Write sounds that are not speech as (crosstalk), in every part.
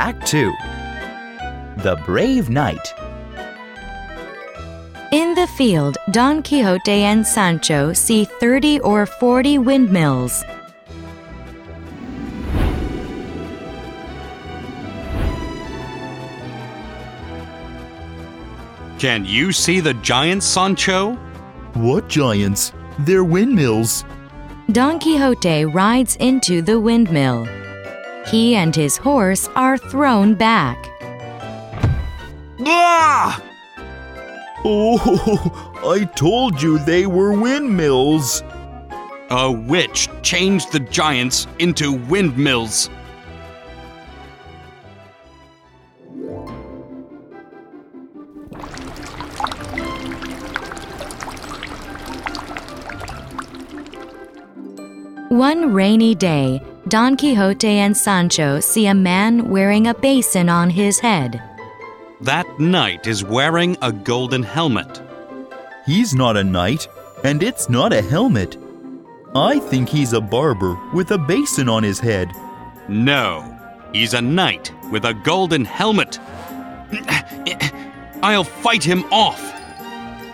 Act 2 The Brave Knight. In the field, Don Quixote and Sancho see 30 or 40 windmills. Can you see the giants, Sancho? What giants? They're windmills. Don Quixote rides into the windmill. He and his horse are thrown back. Ah! Oh, (laughs) I told you they were windmills. A witch changed the giants into windmills. One rainy day, Don Quixote and Sancho see a man wearing a basin on his head. That knight is wearing a golden helmet. He's not a knight, and it's not a helmet. I think he's a barber with a basin on his head. No, he's a knight with a golden helmet. I'll fight him off.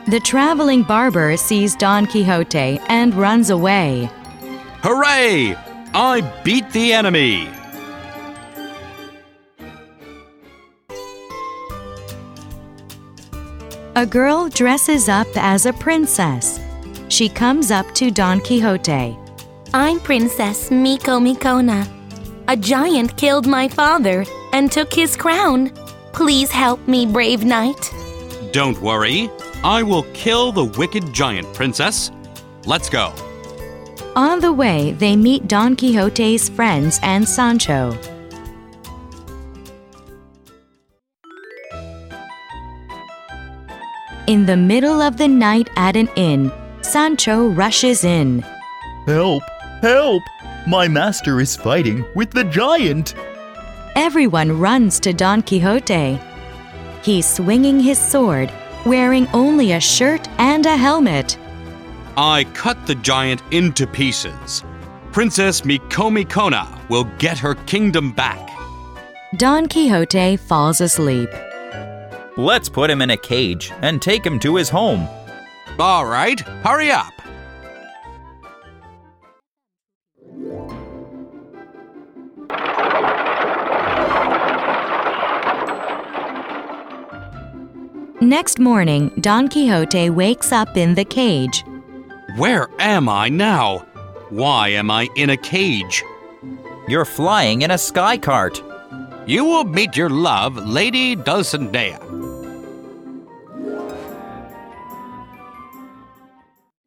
The traveling barber sees Don Quixote and runs away. Hooray! I beat the enemy! A girl dresses up as a princess. She comes up to Don Quixote. I'm Princess Micomicona. A giant killed my father and took his crown. Please help me, brave knight. Don't worry, I will kill the wicked giant, princess. Let's go. On the way, they meet Don Quixote's friends and Sancho. In the middle of the night at an inn, Sancho rushes in. Help! Help! My master is fighting with the giant. Everyone runs to Don Quixote. He's swinging his sword, wearing only a shirt and a helmet. I cut the giant into pieces. Princess Micomicona will get her kingdom back. Don Quixote falls asleep. Let's put him in a cage and take him to his home. All right, hurry up. Next morning, Don Quixote wakes up in the cage. Where am I now? Why am I in a cage? You're flying in a sky cart. You will meet your love, Lady Dulcinea.